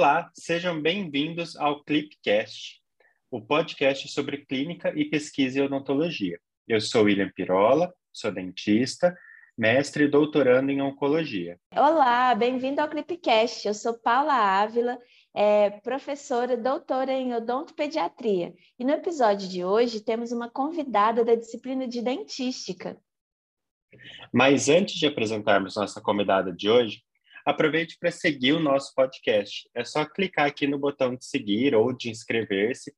Olá, sejam bem-vindos ao Clipcast, o podcast sobre clínica e pesquisa em odontologia. Eu sou William Pirola, sou dentista, mestre e doutorando em oncologia. Olá, bem-vindo ao Clipcast. Eu sou Paula Ávila, é professora doutora em odontopediatria. E no episódio de hoje temos uma convidada da disciplina de dentística. Mas antes de apresentarmos nossa convidada de hoje, aproveite para seguir o nosso podcast. É só clicar aqui no botão de seguir ou de inscrever-se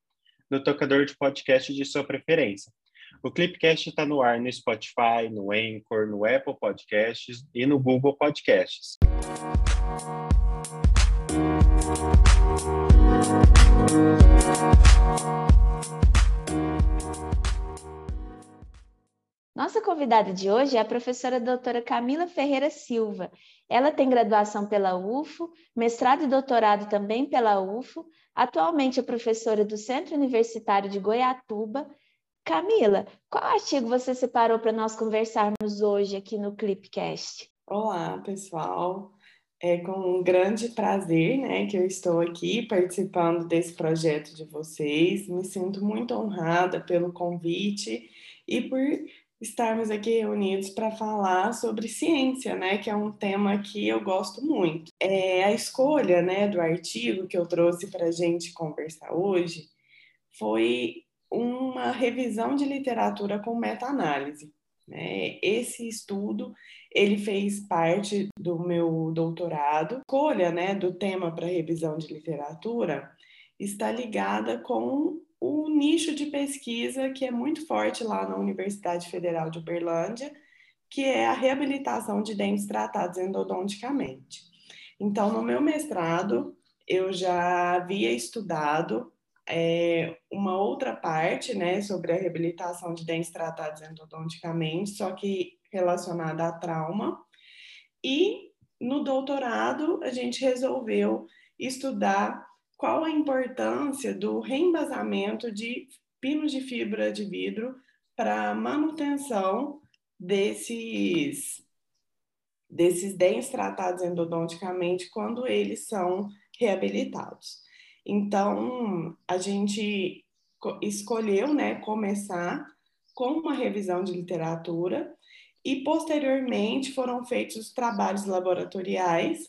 no tocador de podcast de sua preferência. O Clipcast está no ar no Spotify, no Anchor, no Apple Podcasts e no Google Podcasts. Nossa convidada de hoje é a professora doutora Camila Ferreira Silva. Ela tem graduação pela UFO, mestrado e doutorado também pela UFO, atualmente é professora do Centro Universitário de Goiatuba. Camila, qual artigo você separou para nós conversarmos hoje aqui no Clipcast? Olá, pessoal. É com um grande prazer né, que eu estou aqui participando desse projeto de vocês. Me sinto muito honrada pelo convite e por estarmos aqui reunidos para falar sobre ciência, né, que é um tema que eu gosto muito. É, a escolha, né, do artigo que eu trouxe para a gente conversar hoje foi uma revisão de literatura com meta-análise. Né? Esse estudo ele fez parte do meu doutorado. A escolha, né, do tema para revisão de literatura está ligada com o nicho de pesquisa que é muito forte lá na Universidade Federal de Uberlândia, que é a reabilitação de dentes tratados endodonticamente. Então, no meu mestrado, eu já havia estudado é, uma outra parte, né, sobre a reabilitação de dentes tratados endodonticamente, só que relacionada a trauma. E no doutorado, a gente resolveu estudar qual a importância do reembasamento de pinos de fibra de vidro para manutenção desses desses dentes tratados endodonticamente quando eles são reabilitados. Então, a gente escolheu, né, começar com uma revisão de literatura e posteriormente foram feitos os trabalhos laboratoriais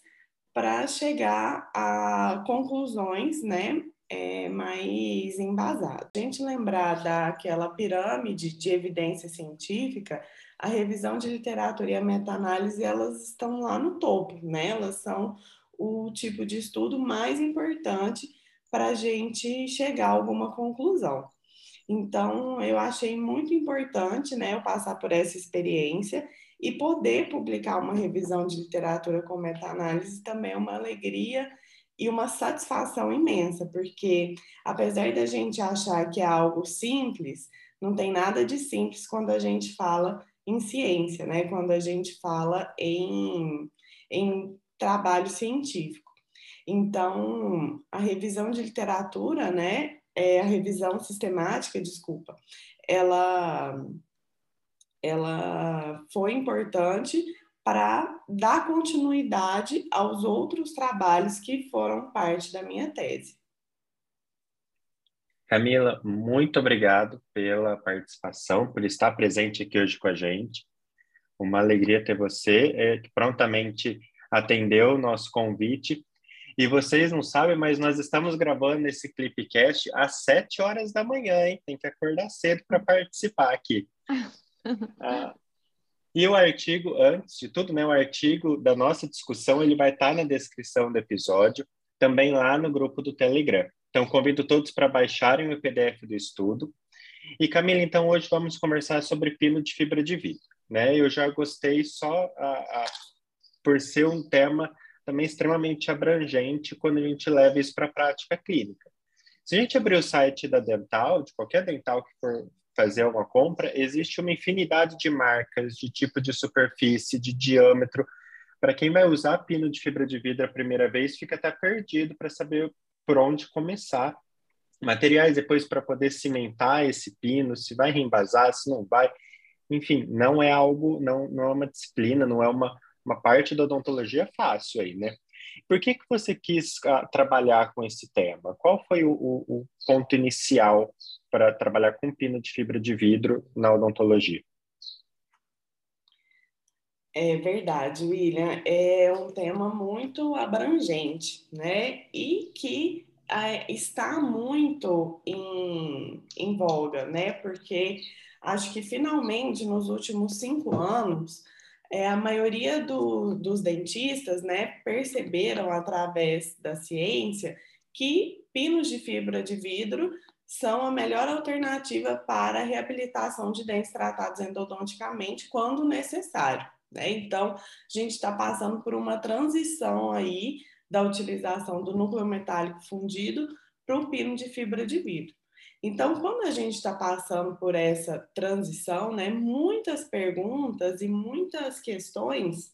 para chegar a conclusões, né, é, mais embasadas. A gente lembrar daquela pirâmide de evidência científica, a revisão de literatura e a meta-análise, elas estão lá no topo, né? Elas são o tipo de estudo mais importante para a gente chegar a alguma conclusão. Então, eu achei muito importante, né, eu passar por essa experiência e poder publicar uma revisão de literatura com meta-análise também é uma alegria e uma satisfação imensa, porque apesar da gente achar que é algo simples, não tem nada de simples quando a gente fala em ciência, né? Quando a gente fala em, em trabalho científico. Então, a revisão de literatura, né? É a revisão sistemática, desculpa, ela ela foi importante para dar continuidade aos outros trabalhos que foram parte da minha tese. Camila, muito obrigado pela participação, por estar presente aqui hoje com a gente. Uma alegria ter você, é, que prontamente atendeu o nosso convite. E vocês não sabem, mas nós estamos gravando esse Clipcast às sete horas da manhã, hein? Tem que acordar cedo para participar aqui. Ah, e o artigo, antes de tudo, né, o artigo da nossa discussão, ele vai estar na descrição do episódio, também lá no grupo do Telegram. Então, convido todos para baixarem o PDF do estudo. E, Camila, então, hoje vamos conversar sobre pino de fibra de vidro. Né? Eu já gostei só a, a, por ser um tema também extremamente abrangente quando a gente leva isso para a prática clínica. Se a gente abrir o site da Dental, de qualquer dental que for fazer uma compra, existe uma infinidade de marcas, de tipo de superfície, de diâmetro. Para quem vai usar pino de fibra de vidro a primeira vez, fica até perdido para saber por onde começar. Materiais depois para poder cimentar esse pino, se vai reembasar, se não vai. Enfim, não é algo, não, não é uma disciplina, não é uma, uma parte da odontologia fácil aí, né? Por que, que você quis uh, trabalhar com esse tema? Qual foi o, o, o ponto inicial para trabalhar com pino de fibra de vidro na odontologia? É verdade, William. É um tema muito abrangente, né? E que é, está muito em, em voga, né? Porque acho que finalmente nos últimos cinco anos é, a maioria do, dos dentistas, né, perceberam através da ciência que pinos de fibra de vidro são a melhor alternativa para a reabilitação de dentes tratados endodonticamente quando necessário. Né? Então, a gente está passando por uma transição aí da utilização do núcleo metálico fundido para o pino de fibra de vidro. Então, quando a gente está passando por essa transição, né, muitas perguntas e muitas questões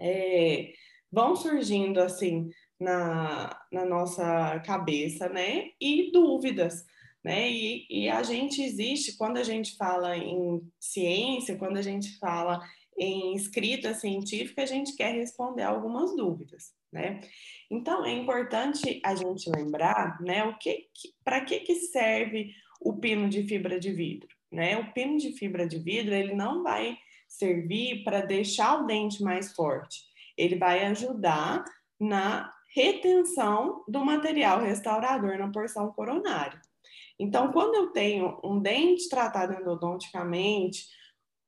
é, vão surgindo assim na, na nossa cabeça, né, e dúvidas. Né? E, e a gente existe, quando a gente fala em ciência, quando a gente fala em escrita científica, a gente quer responder algumas dúvidas, né? Então é importante a gente lembrar, né, o que, que para que que serve o pino de fibra de vidro, né? O pino de fibra de vidro, ele não vai servir para deixar o dente mais forte. Ele vai ajudar na retenção do material restaurador na porção coronária. Então, quando eu tenho um dente tratado endodonticamente,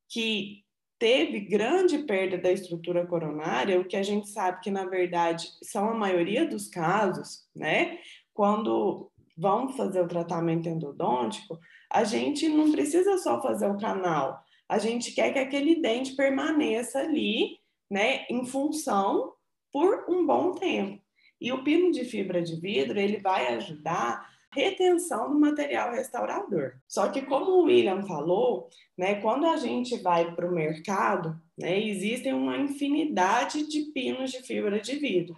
que teve grande perda da estrutura coronária, o que a gente sabe que, na verdade, são a maioria dos casos, né? Quando vão fazer o tratamento endodôntico, a gente não precisa só fazer o canal, a gente quer que aquele dente permaneça ali, né, em função por um bom tempo. E o pino de fibra de vidro, ele vai ajudar retenção do material restaurador. Só que como o William falou, né, quando a gente vai para o mercado, né, existem uma infinidade de pinos de fibra de vidro.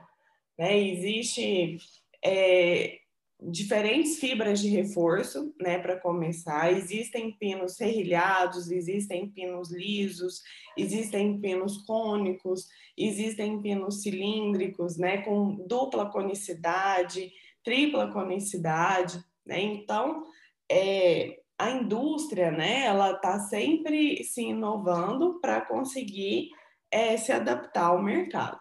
Né? Existe é, diferentes fibras de reforço, né, para começar. Existem pinos serrilhados, existem pinos lisos, existem pinos cônicos, existem pinos cilíndricos, né, com dupla conicidade tripla conicidade, né? Então, é, a indústria, né, ela está sempre se inovando para conseguir é, se adaptar ao mercado.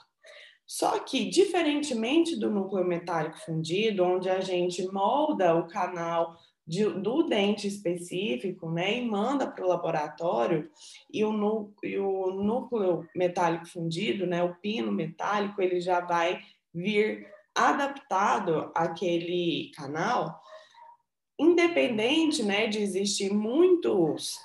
Só que, diferentemente do núcleo metálico fundido, onde a gente molda o canal de, do dente específico, né, e manda para o laboratório, e o, e o núcleo metálico fundido, né, o pino metálico, ele já vai vir adaptado àquele canal, independente né, de existir muitos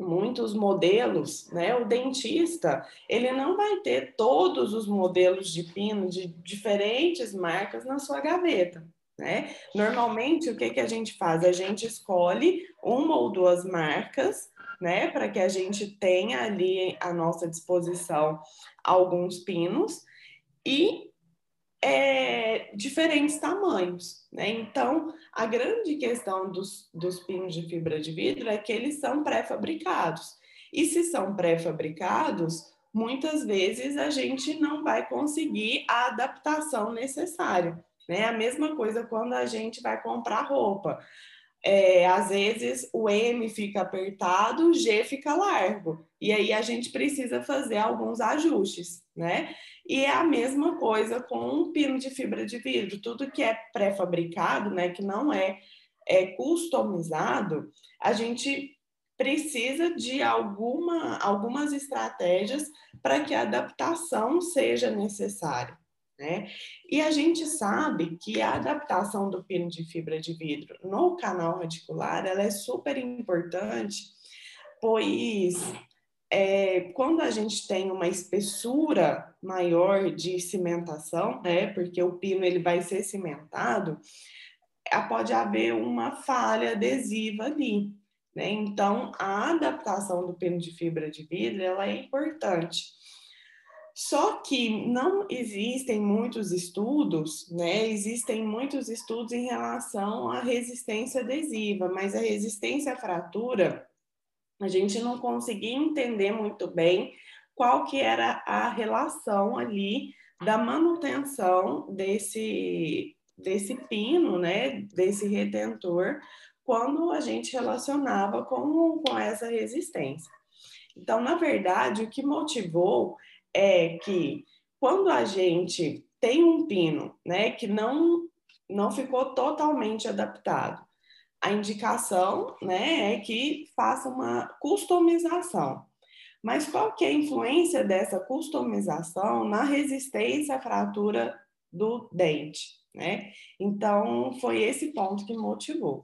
muitos modelos, né? O dentista, ele não vai ter todos os modelos de pino de diferentes marcas na sua gaveta, né? Normalmente, o que, que a gente faz? A gente escolhe uma ou duas marcas, né? Para que a gente tenha ali à nossa disposição alguns pinos e é, diferentes tamanhos. Né? Então, a grande questão dos, dos pinos de fibra de vidro é que eles são pré-fabricados. E se são pré-fabricados, muitas vezes a gente não vai conseguir a adaptação necessária. Né? A mesma coisa quando a gente vai comprar roupa. É, às vezes o M fica apertado, o G fica largo. E aí a gente precisa fazer alguns ajustes, né? E é a mesma coisa com um pino de fibra de vidro. Tudo que é pré-fabricado, né, que não é, é customizado, a gente precisa de alguma, algumas estratégias para que a adaptação seja necessária. Né? E a gente sabe que a adaptação do pino de fibra de vidro no canal radicular ela é super importante, pois é, quando a gente tem uma espessura maior de cimentação, né, porque o pino ele vai ser cimentado, pode haver uma falha adesiva ali. Né? Então, a adaptação do pino de fibra de vidro ela é importante. Só que não existem muitos estudos, né? Existem muitos estudos em relação à resistência adesiva, mas a resistência à fratura a gente não conseguia entender muito bem qual que era a relação ali da manutenção desse, desse pino, né, desse retentor, quando a gente relacionava com, com essa resistência. Então, na verdade, o que motivou é que quando a gente tem um pino, né, que não não ficou totalmente adaptado, a indicação, né, é que faça uma customização. Mas qual que é a influência dessa customização na resistência à fratura do dente, né? Então, foi esse ponto que motivou.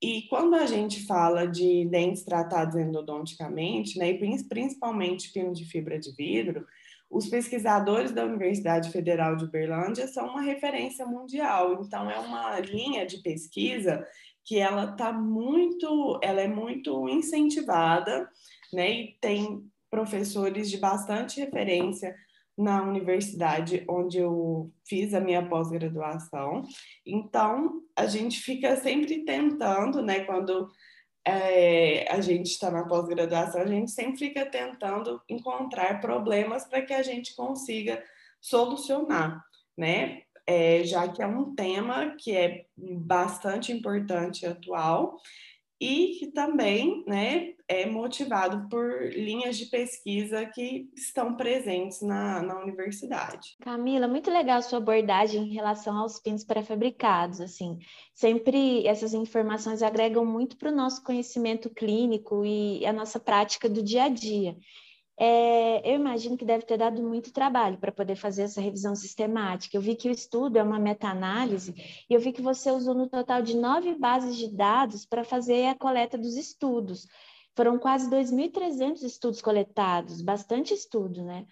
E quando a gente fala de dentes tratados endodonticamente, né, e principalmente pino de fibra de vidro, os pesquisadores da Universidade Federal de Uberlândia são uma referência mundial. Então é uma linha de pesquisa que ela tá muito, ela é muito incentivada, né? E tem professores de bastante referência na universidade onde eu fiz a minha pós-graduação. Então, a gente fica sempre tentando, né, quando é, a gente está na pós-graduação, a gente sempre fica tentando encontrar problemas para que a gente consiga solucionar, né? É, já que é um tema que é bastante importante atual e que também né, é motivado por linhas de pesquisa que estão presentes na, na universidade. Camila, muito legal a sua abordagem em relação aos pinos pré-fabricados. Assim, sempre essas informações agregam muito para o nosso conhecimento clínico e a nossa prática do dia a dia é, eu imagino que deve ter dado muito trabalho para poder fazer essa revisão sistemática. Eu vi que o estudo é uma meta-análise e eu vi que você usou no total de nove bases de dados para fazer a coleta dos estudos. Foram quase 2.300 estudos coletados, bastante estudo, né?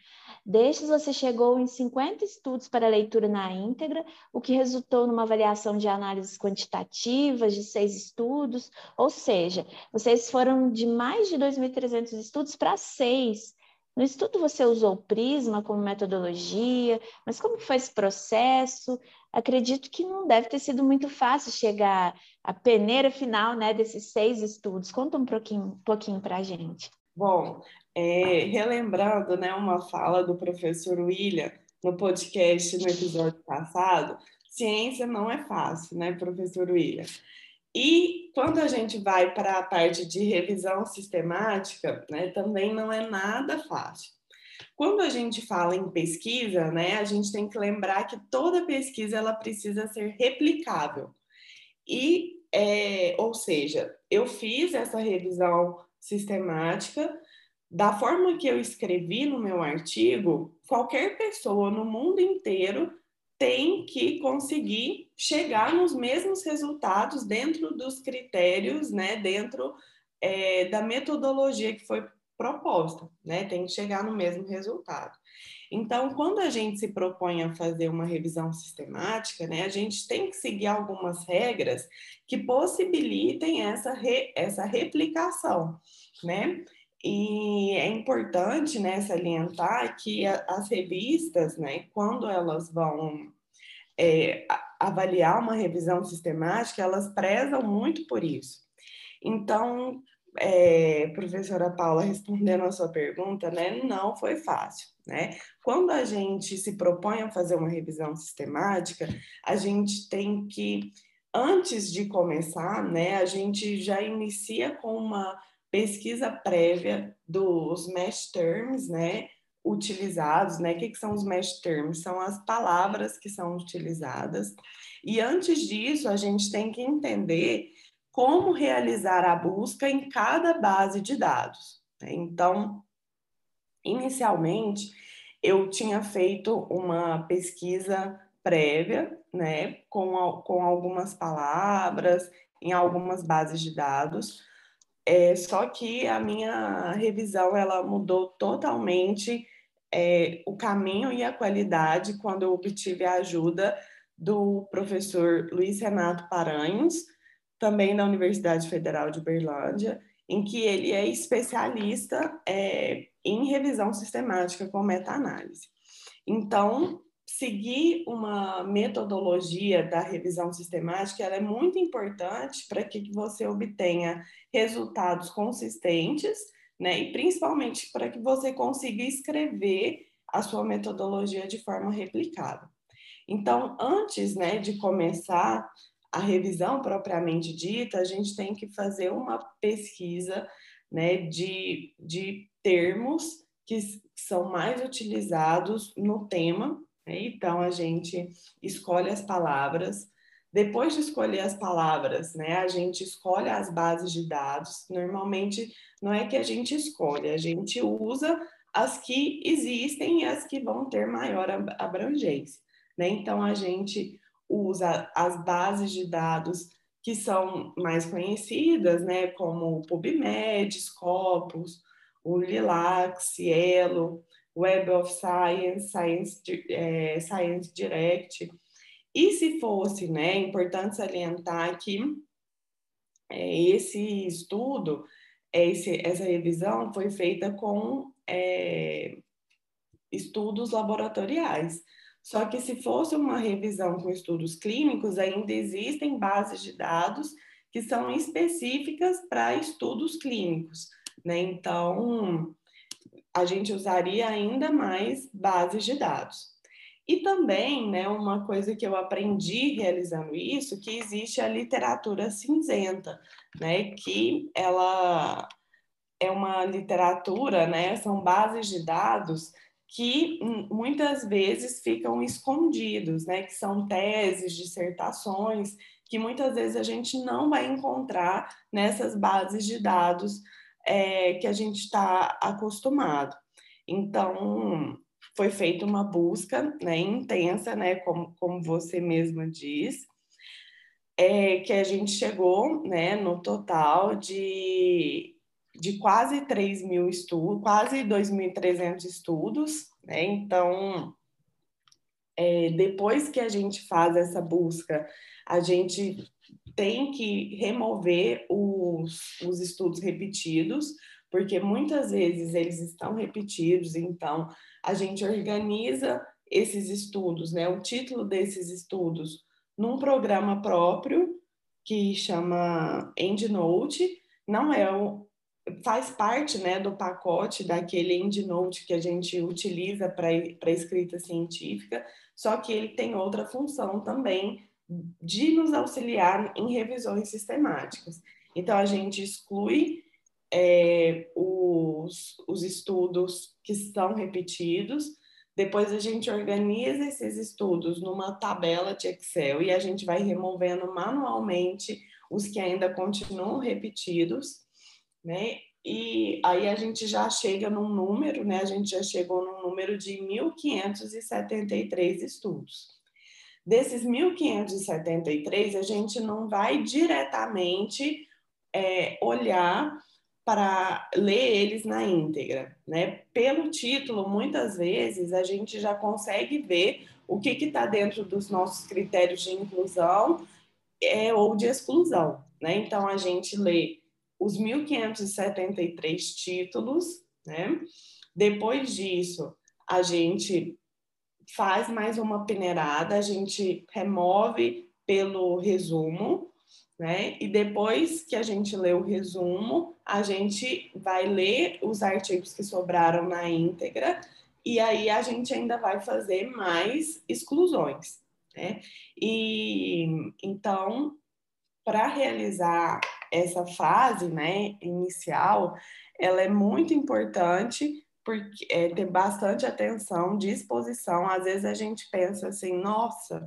Destes, você chegou em 50 estudos para leitura na íntegra, o que resultou numa avaliação de análises quantitativas de seis estudos, ou seja, vocês foram de mais de 2.300 estudos para seis. No estudo você usou o Prisma como metodologia, mas como foi esse processo? Acredito que não deve ter sido muito fácil chegar à peneira final né, desses seis estudos. Conta um pouquinho, pouquinho para a gente. Bom, é, relembrando né, uma fala do professor William no podcast no episódio passado, ciência não é fácil, né, professor William? E quando a gente vai para a parte de revisão sistemática, né, também não é nada fácil. Quando a gente fala em pesquisa, né, a gente tem que lembrar que toda pesquisa ela precisa ser replicável. E, é, ou seja, eu fiz essa revisão sistemática da forma que eu escrevi no meu artigo, qualquer pessoa no mundo inteiro tem que conseguir chegar nos mesmos resultados dentro dos critérios, né, dentro é, da metodologia que foi proposta, né, tem que chegar no mesmo resultado. Então, quando a gente se propõe a fazer uma revisão sistemática, né, a gente tem que seguir algumas regras que possibilitem essa, re, essa replicação, né? E é importante né, salientar que a, as revistas, né, quando elas vão é, avaliar uma revisão sistemática, elas prezam muito por isso. Então, é, professora Paula, respondendo a sua pergunta, né, não foi fácil. Né? Quando a gente se propõe a fazer uma revisão sistemática, a gente tem que, antes de começar, né, a gente já inicia com uma pesquisa prévia dos mesh terms, né, utilizados, né? O que, que são os mesh terms? São as palavras que são utilizadas. E antes disso, a gente tem que entender como realizar a busca em cada base de dados. Né? Então, inicialmente, eu tinha feito uma pesquisa prévia, né, com, com algumas palavras, em algumas bases de dados, é, só que a minha revisão ela mudou totalmente é, o caminho e a qualidade quando eu obtive a ajuda do professor Luiz Renato Paranhos, também da Universidade Federal de Uberlândia, em que ele é especialista é, em revisão sistemática com meta-análise. Então, seguir uma metodologia da revisão sistemática ela é muito importante para que você obtenha resultados consistentes, né? E principalmente para que você consiga escrever a sua metodologia de forma replicada. Então, antes né, de começar a revisão propriamente dita, a gente tem que fazer uma pesquisa né, de, de termos que são mais utilizados no tema. Né? Então, a gente escolhe as palavras. Depois de escolher as palavras, né, a gente escolhe as bases de dados. Normalmente, não é que a gente escolhe, a gente usa as que existem e as que vão ter maior abrangência. Né? Então, a gente usa as bases de dados que são mais conhecidas, né, como o PubMed, Scopus, o LILAC, Cielo, Web of Science, Science, é, Science Direct. E se fosse, né, é importante salientar que é, esse estudo, esse, essa revisão foi feita com é, estudos laboratoriais. Só que se fosse uma revisão com estudos clínicos, ainda existem bases de dados que são específicas para estudos clínicos, né? Então, a gente usaria ainda mais bases de dados. E também, né, uma coisa que eu aprendi realizando isso, que existe a literatura cinzenta, né, que ela é uma literatura, né, são bases de dados que muitas vezes ficam escondidos, né? Que são teses, dissertações, que muitas vezes a gente não vai encontrar nessas bases de dados é, que a gente está acostumado. Então, foi feita uma busca né, intensa, né, como, como você mesma diz, é, que a gente chegou né, no total de de quase 3 mil estudos, quase 2.300 estudos, né? Então, é, depois que a gente faz essa busca, a gente tem que remover os, os estudos repetidos, porque muitas vezes eles estão repetidos, então a gente organiza esses estudos, né? O título desses estudos num programa próprio que chama EndNote, não é o, faz parte né, do pacote daquele EndNote que a gente utiliza para escrita científica, só que ele tem outra função também de nos auxiliar em revisões sistemáticas. Então, a gente exclui é, os, os estudos que estão repetidos, depois a gente organiza esses estudos numa tabela de Excel e a gente vai removendo manualmente os que ainda continuam repetidos né? E aí a gente já chega num número, né? A gente já chegou num número de 1.573 estudos. Desses 1.573, a gente não vai diretamente é, olhar para ler eles na íntegra, né? Pelo título, muitas vezes a gente já consegue ver o que está dentro dos nossos critérios de inclusão é, ou de exclusão, né? Então a gente lê os 1.573 títulos, né? Depois disso, a gente faz mais uma peneirada, a gente remove pelo resumo, né? E depois que a gente lê o resumo, a gente vai ler os artigos que sobraram na íntegra e aí a gente ainda vai fazer mais exclusões, né? E então, para realizar essa fase, né, inicial, ela é muito importante porque é, ter bastante atenção, disposição. Às vezes a gente pensa assim, nossa,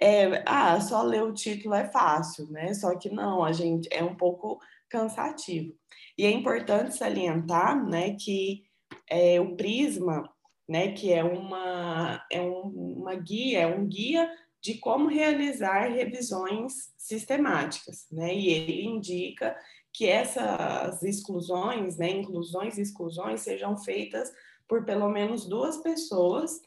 é, ah, só ler o título é fácil, né? Só que não, a gente é um pouco cansativo. E é importante salientar, né, que é, o Prisma, né, que é uma é um, uma guia, é um guia de como realizar revisões sistemáticas, né? E ele indica que essas exclusões, né, inclusões e exclusões sejam feitas por pelo menos duas pessoas,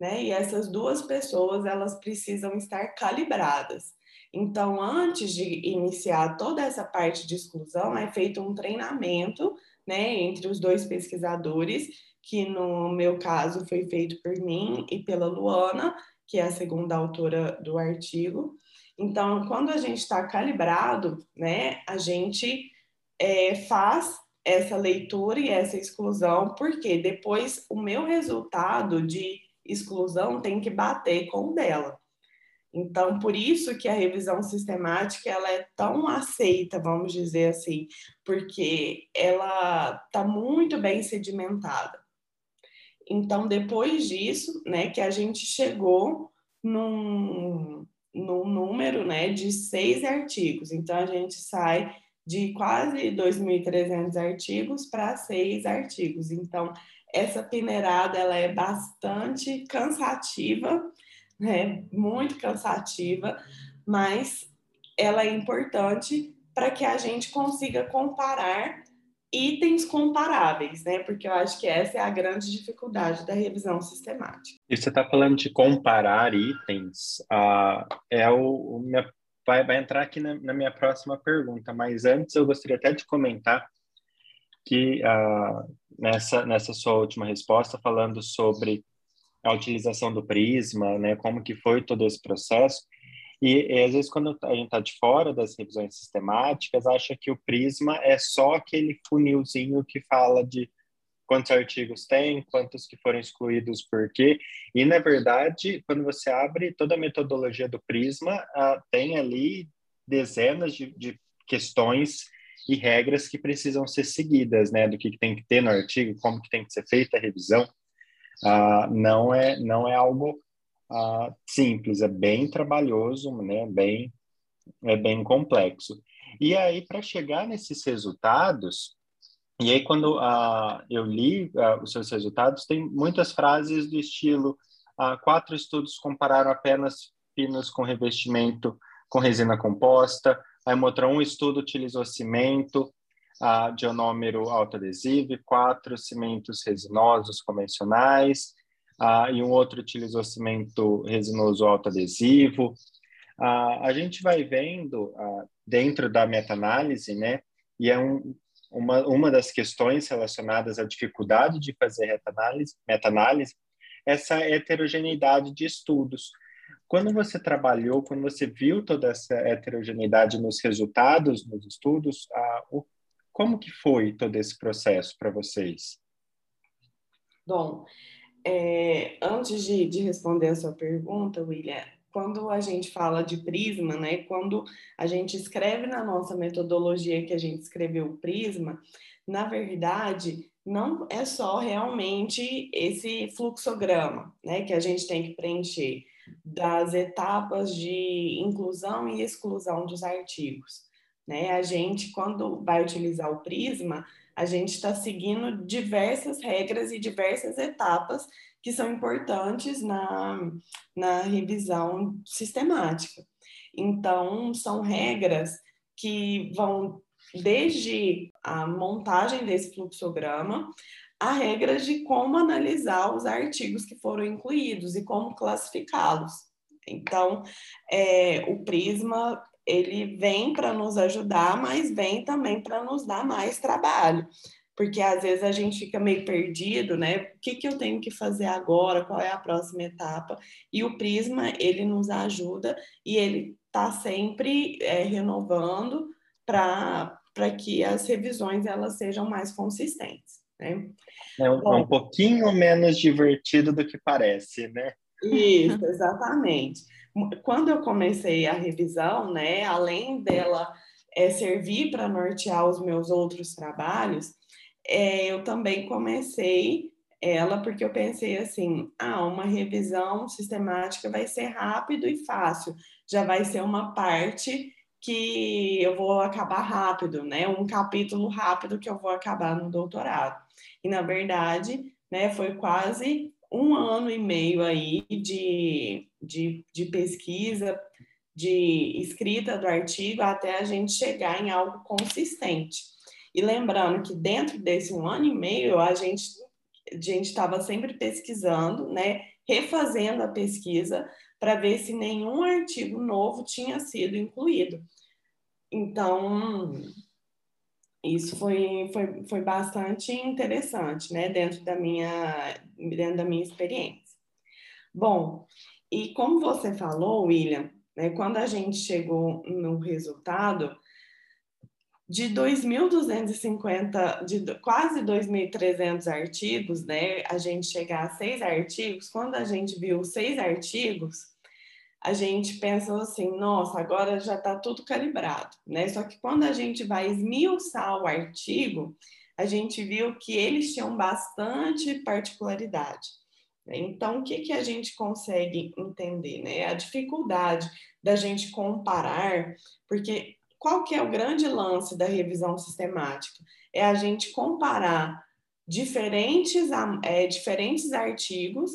né? E essas duas pessoas, elas precisam estar calibradas. Então, antes de iniciar toda essa parte de exclusão, é feito um treinamento, né, entre os dois pesquisadores, que no meu caso foi feito por mim e pela Luana, que é a segunda autora do artigo. Então, quando a gente está calibrado, né, a gente é, faz essa leitura e essa exclusão, porque depois o meu resultado de exclusão tem que bater com o dela. Então, por isso que a revisão sistemática ela é tão aceita, vamos dizer assim, porque ela está muito bem sedimentada. Então, depois disso, né, que a gente chegou num, num número né, de seis artigos. Então, a gente sai de quase 2.300 artigos para seis artigos. Então, essa peneirada ela é bastante cansativa, né? muito cansativa, mas ela é importante para que a gente consiga comparar itens comparáveis, né? Porque eu acho que essa é a grande dificuldade da revisão sistemática. E você está falando de comparar itens, uh, é o, o minha, vai, vai entrar aqui na, na, minha próxima pergunta, mas antes eu gostaria até de comentar que uh, nessa, nessa sua última resposta, falando sobre a utilização do Prisma, né, como que foi todo esse processo, e, e, às vezes, quando a gente está de fora das revisões sistemáticas, acha que o Prisma é só aquele funilzinho que fala de quantos artigos tem, quantos que foram excluídos por quê. E, na verdade, quando você abre toda a metodologia do Prisma, uh, tem ali dezenas de, de, questões e regras que precisam ser seguidas, né? Do que, que tem que ter no artigo, como que tem que ser feita a revisão. Uh, não, é, não é algo uh, simples, é bem trabalhoso, né? Bem, é bem complexo. E aí, para chegar nesses resultados, e aí quando uh, eu li uh, os seus resultados, tem muitas frases do estilo uh, quatro estudos compararam apenas pinos com revestimento com resina composta, aí mostrou um estudo utilizou cimento uh, de onômero autoadesivo, quatro cimentos resinosos convencionais, e um outro utilizou cimento resinoso autoadesivo. A gente vai vendo dentro da meta-análise, né, e é um, uma, uma das questões relacionadas à dificuldade de fazer meta-análise, essa heterogeneidade de estudos. Quando você trabalhou, quando você viu toda essa heterogeneidade nos resultados nos estudos, ah, o, como que foi todo esse processo para vocês? Bom, é, antes de, de responder a sua pergunta, William, quando a gente fala de prisma, né, quando a gente escreve na nossa metodologia que a gente escreveu o prisma, na verdade, não é só realmente esse fluxograma, né, que a gente tem que preencher das etapas de inclusão e exclusão dos artigos, né? A gente quando vai utilizar o prisma, a gente está seguindo diversas regras e diversas etapas que são importantes na, na revisão sistemática. Então, são regras que vão desde a montagem desse fluxograma a regras de como analisar os artigos que foram incluídos e como classificá-los. Então, é, o Prisma ele vem para nos ajudar, mas vem também para nos dar mais trabalho. Porque às vezes a gente fica meio perdido, né? O que, que eu tenho que fazer agora? Qual é a próxima etapa? E o Prisma, ele nos ajuda e ele está sempre é, renovando para que as revisões elas sejam mais consistentes. Né? É um, Bom, um pouquinho menos divertido do que parece, né? Isso, exatamente quando eu comecei a revisão, né, além dela é, servir para nortear os meus outros trabalhos, é, eu também comecei ela porque eu pensei assim, ah, uma revisão sistemática vai ser rápido e fácil, já vai ser uma parte que eu vou acabar rápido, né? Um capítulo rápido que eu vou acabar no doutorado. E na verdade, né, foi quase um ano e meio aí de, de, de pesquisa, de escrita do artigo, até a gente chegar em algo consistente. E lembrando que dentro desse um ano e meio, a gente a gente estava sempre pesquisando, né, refazendo a pesquisa para ver se nenhum artigo novo tinha sido incluído. Então, isso foi, foi, foi bastante interessante, né, dentro da minha, dentro da minha experiência. Bom, e como você falou, William, né, quando a gente chegou no resultado, de 2.250, de quase 2.300 artigos, né, a gente chegar a seis artigos, quando a gente viu seis artigos, a gente pensou assim, nossa, agora já está tudo calibrado, né? Só que quando a gente vai esmiuçar o artigo, a gente viu que eles tinham bastante particularidade. Né? Então, o que, que a gente consegue entender? Né? A dificuldade da gente comparar, porque qual que é o grande lance da revisão sistemática? É a gente comparar diferentes, é, diferentes artigos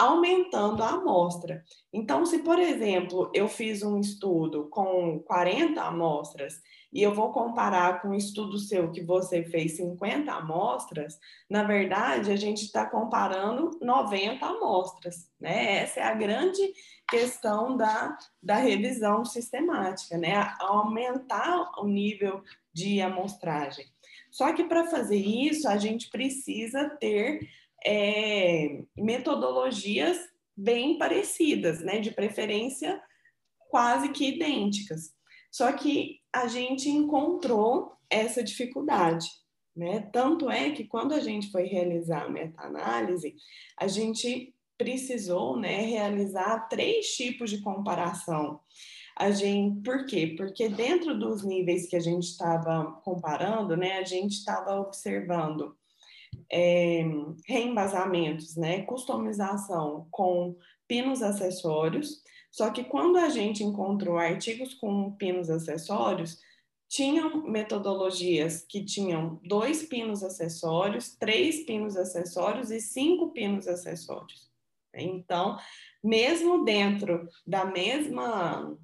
aumentando a amostra. Então, se, por exemplo, eu fiz um estudo com 40 amostras e eu vou comparar com um estudo seu que você fez 50 amostras, na verdade, a gente está comparando 90 amostras, né? Essa é a grande questão da, da revisão sistemática, né? Aumentar o nível de amostragem. Só que para fazer isso, a gente precisa ter é, metodologias bem parecidas, né? De preferência quase que idênticas. Só que a gente encontrou essa dificuldade, né? Tanto é que quando a gente foi realizar a meta-análise, a gente precisou, né, realizar três tipos de comparação. A gente, por quê? Porque dentro dos níveis que a gente estava comparando, né, a gente estava observando é, reembasamentos, né, customização com pinos acessórios, só que quando a gente encontrou artigos com pinos acessórios, tinham metodologias que tinham dois pinos acessórios, três pinos acessórios e cinco pinos acessórios. Então, mesmo dentro da mesma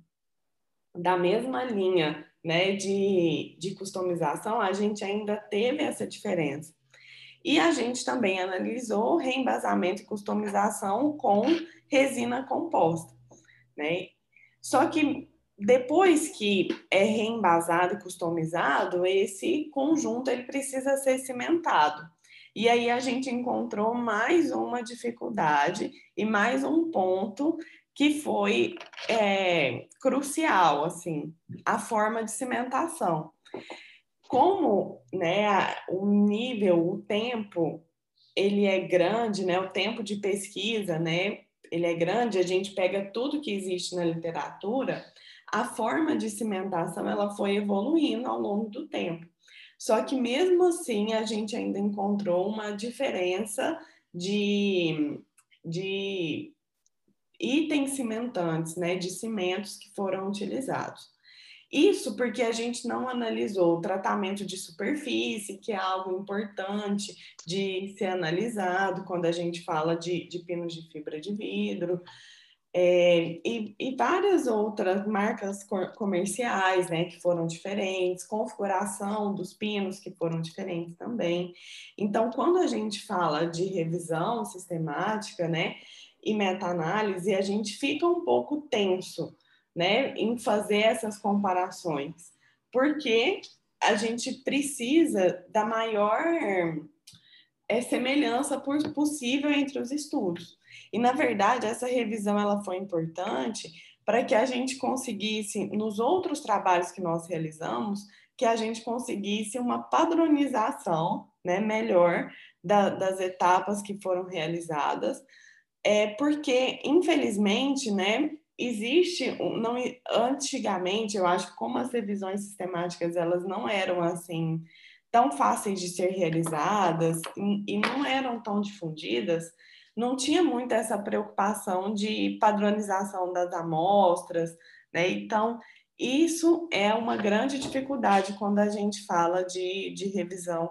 da mesma linha né, de, de customização, a gente ainda teve essa diferença. E a gente também analisou reembasamento e customização com resina composta né? Só que depois que é reembasado e customizado, esse conjunto ele precisa ser cimentado. E aí a gente encontrou mais uma dificuldade e mais um ponto que foi é, crucial, assim, a forma de cimentação. Como né, o nível, o tempo, ele é grande, né, o tempo de pesquisa, né, ele é grande, a gente pega tudo que existe na literatura, a forma de cimentação ela foi evoluindo ao longo do tempo. Só que mesmo assim a gente ainda encontrou uma diferença de, de itens cimentantes, né, de cimentos que foram utilizados. Isso porque a gente não analisou o tratamento de superfície, que é algo importante de ser analisado quando a gente fala de, de pinos de fibra de vidro. É, e, e, várias outras marcas comerciais, né, que foram diferentes, configuração dos pinos que foram diferentes também. Então, quando a gente fala de revisão sistemática, né, e meta-análise, a gente fica um pouco tenso, né, em fazer essas comparações, porque a gente precisa da maior é, semelhança possível entre os estudos. E, na verdade, essa revisão ela foi importante para que a gente conseguisse, nos outros trabalhos que nós realizamos, que a gente conseguisse uma padronização né, melhor da, das etapas que foram realizadas, é, porque, infelizmente, né, existe não antigamente eu acho que como as revisões sistemáticas elas não eram assim tão fáceis de ser realizadas e não eram tão difundidas não tinha muito essa preocupação de padronização das amostras né então isso é uma grande dificuldade quando a gente fala de, de revisão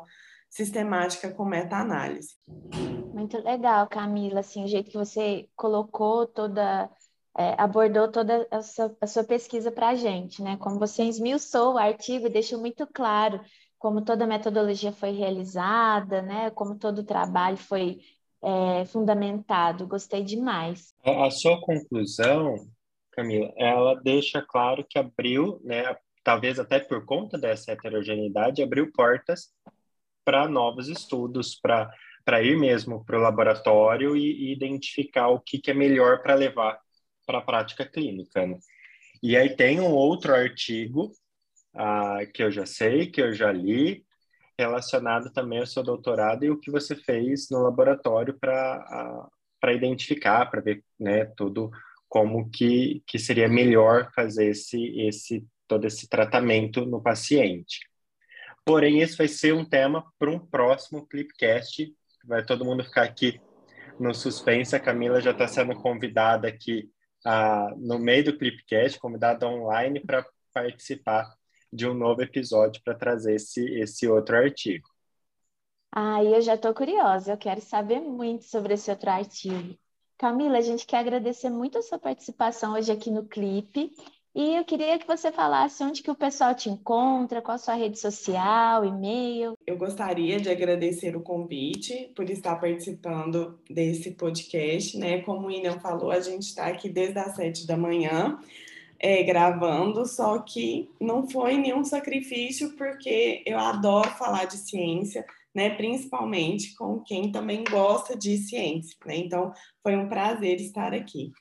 sistemática com meta-análise. Muito legal, Camila, assim, o jeito que você colocou toda é, abordou toda a sua, a sua pesquisa para a gente, né? Como você esmiuçou o artigo e deixou muito claro como toda a metodologia foi realizada, né? Como todo o trabalho foi é, fundamentado. Gostei demais. A, sua conclusão, Camila, ela deixa claro que abriu, né? Talvez até por conta dessa heterogeneidade, abriu portas para novos estudos, para para ir mesmo para o laboratório e, e, identificar o que, que é melhor para levar para a prática clínica. Né? E aí tem um outro artigo uh, que eu já sei, que eu já li, relacionado também ao seu doutorado e o que você fez no laboratório para para identificar, para ver, né, tudo como que, que seria melhor fazer esse, esse todo esse tratamento no paciente. Porém, esse vai ser um tema para um próximo Clipcast. Vai todo mundo ficar aqui no suspense. A Camila já está sendo convidada aqui uh, no meio do Clipcast, convidada online para participar de um novo episódio para trazer esse, esse outro artigo. Ah, eu já estou curiosa, eu quero saber muito sobre esse outro artigo. Camila, a gente quer agradecer muito a sua participação hoje aqui no Clipe. E eu queria que você falasse onde que o pessoal te encontra, qual a sua rede social, e-mail. Eu gostaria de agradecer o convite por estar participando desse podcast, né? Como o Ina falou, a gente está aqui desde as sete da manhã é, gravando, só que não foi nenhum sacrifício, porque eu adoro falar de ciência, né, principalmente com quem também gosta de ciência. Né? Então, foi um prazer estar aqui.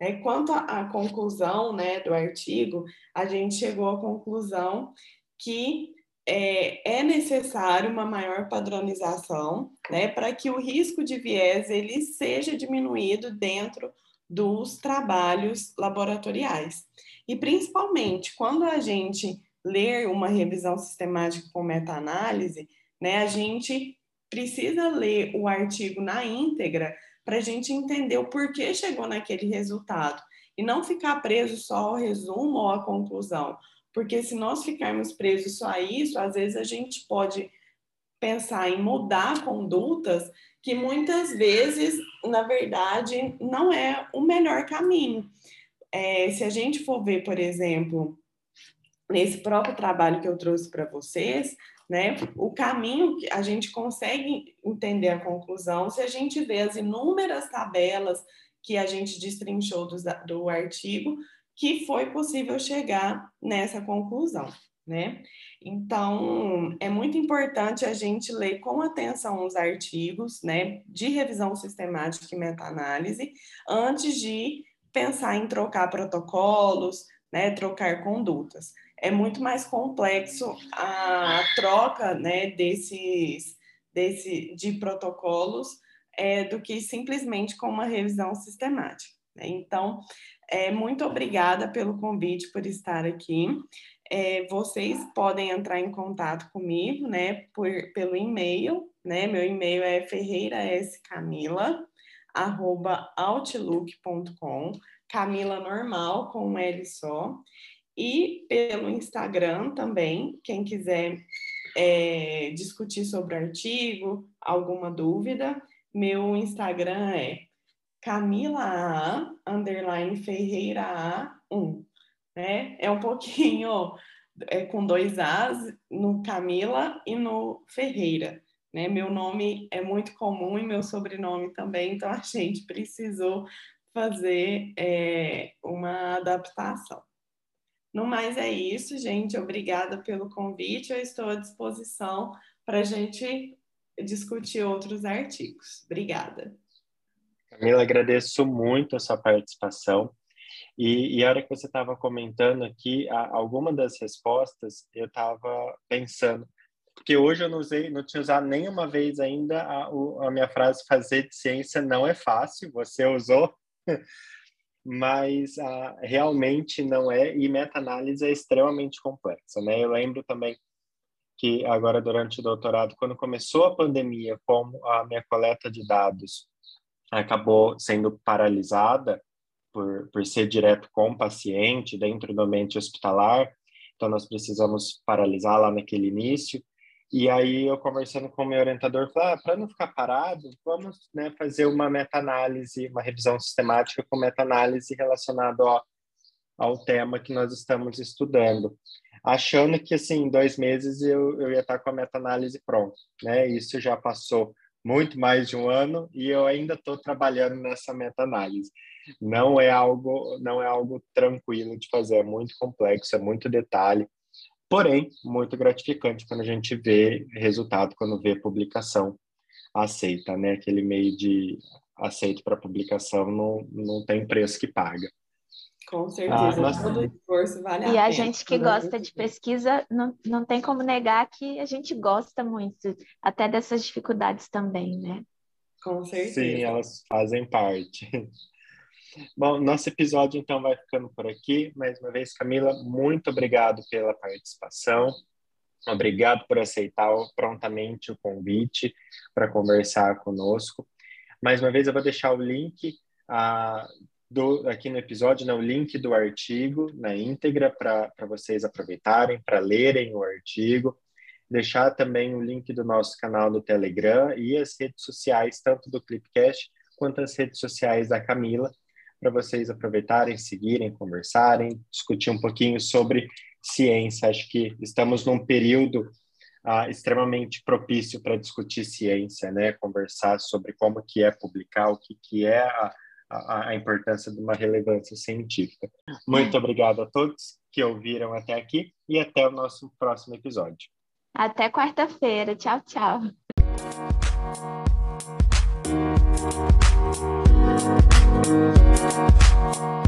É, quanto à conclusão né, do artigo, a gente chegou à conclusão que é, é necessário uma maior padronização né, para que o risco de viés ele seja diminuído dentro dos trabalhos laboratoriais. E principalmente quando a gente ler uma revisão sistemática com meta-análise, né? A gente precisa ler o artigo na íntegra para a gente entender o porquê chegou naquele resultado e não ficar preso só ao resumo ou à conclusão, porque se nós ficarmos presos só a isso, às vezes a gente pode pensar em mudar condutas que muitas vezes, na verdade, não é o melhor caminho. É, se a gente for ver, por exemplo, nesse próprio trabalho que eu trouxe para vocês, né? O caminho que a gente consegue entender a conclusão se a gente vê as inúmeras tabelas que a gente destrinchou do, do artigo, que foi possível chegar nessa conclusão, né? Então, é muito importante a gente ler com atenção os artigos, né, de revisão sistemática e meta-análise, antes de pensar em trocar protocolos, né, trocar condutas é muito mais complexo a troca né, desses, desse, de protocolos é, do que simplesmente com uma revisão sistemática. Né? Então, é, muito obrigada pelo convite por estar aqui. É, vocês podem entrar em contato comigo, né, por, pelo e-mail, né, meu e-mail é ferreirascamila, arroba outlook.com, Camila normal, com um L só, e pelo Instagram também, quem quiser é, discutir sobre o artigo, alguma dúvida, meu Instagram é Camila underline Ferreira A 1. Né? É um pouquinho é, com dois As no Camila e no Ferreira. Né? Meu nome é muito comum e meu sobrenome também, então a gente precisou fazer é, uma adaptação. No mais é isso, gente. Obrigada pelo convite. Eu estou à disposição para a gente discutir outros artigos. Obrigada. Camila, agradeço muito a sua participação. E, e a hora que você estava comentando aqui, a, alguma das respostas eu estava pensando, porque hoje eu não usei, não tinha usado nenhuma vez ainda a, a minha frase fazer de ciência não é fácil, você usou, mas ah, realmente não é, e meta-análise é extremamente complexa, né? Eu lembro também que agora durante o doutorado, quando começou a pandemia, como a minha coleta de dados acabou sendo paralisada por, por ser direto com o paciente dentro do ambiente hospitalar, então nós precisamos paralisar lá naquele início, e aí eu conversando com o meu orientador, falei, ah, para não ficar parado, vamos né, fazer uma meta-análise, uma revisão sistemática com meta-análise relacionado ao, ao tema que nós estamos estudando. Achando que, assim, em dois meses eu, eu ia estar com a meta-análise pronta, né? Isso já passou muito mais de um ano e eu ainda estou trabalhando nessa meta-análise. Não é algo, não é algo tranquilo de fazer, é muito complexo, é muito detalhe. Porém, muito gratificante quando a gente vê resultado, quando vê publicação aceita, né? Aquele meio de aceito para publicação não, não tem preço que paga. Com certeza, ah, todo esforço vale a e pena. E a gente que gosta de pesquisa, não, não tem como negar que a gente gosta muito, até dessas dificuldades também, né? Com certeza. Sim, elas fazem parte. Bom, nosso episódio então vai ficando por aqui. Mais uma vez, Camila, muito obrigado pela participação. Obrigado por aceitar prontamente o convite para conversar conosco. Mais uma vez, eu vou deixar o link ah, do, aqui no episódio, né, o link do artigo na íntegra para vocês aproveitarem, para lerem o artigo. Deixar também o link do nosso canal no Telegram e as redes sociais, tanto do Clipcast quanto as redes sociais da Camila, para vocês aproveitarem, seguirem, conversarem, discutir um pouquinho sobre ciência. Acho que estamos num período ah, extremamente propício para discutir ciência, né? Conversar sobre como que é publicar, o que que é a, a, a importância de uma relevância científica. Muito obrigado a todos que ouviram até aqui e até o nosso próximo episódio. Até quarta-feira. Tchau, tchau. Thank you.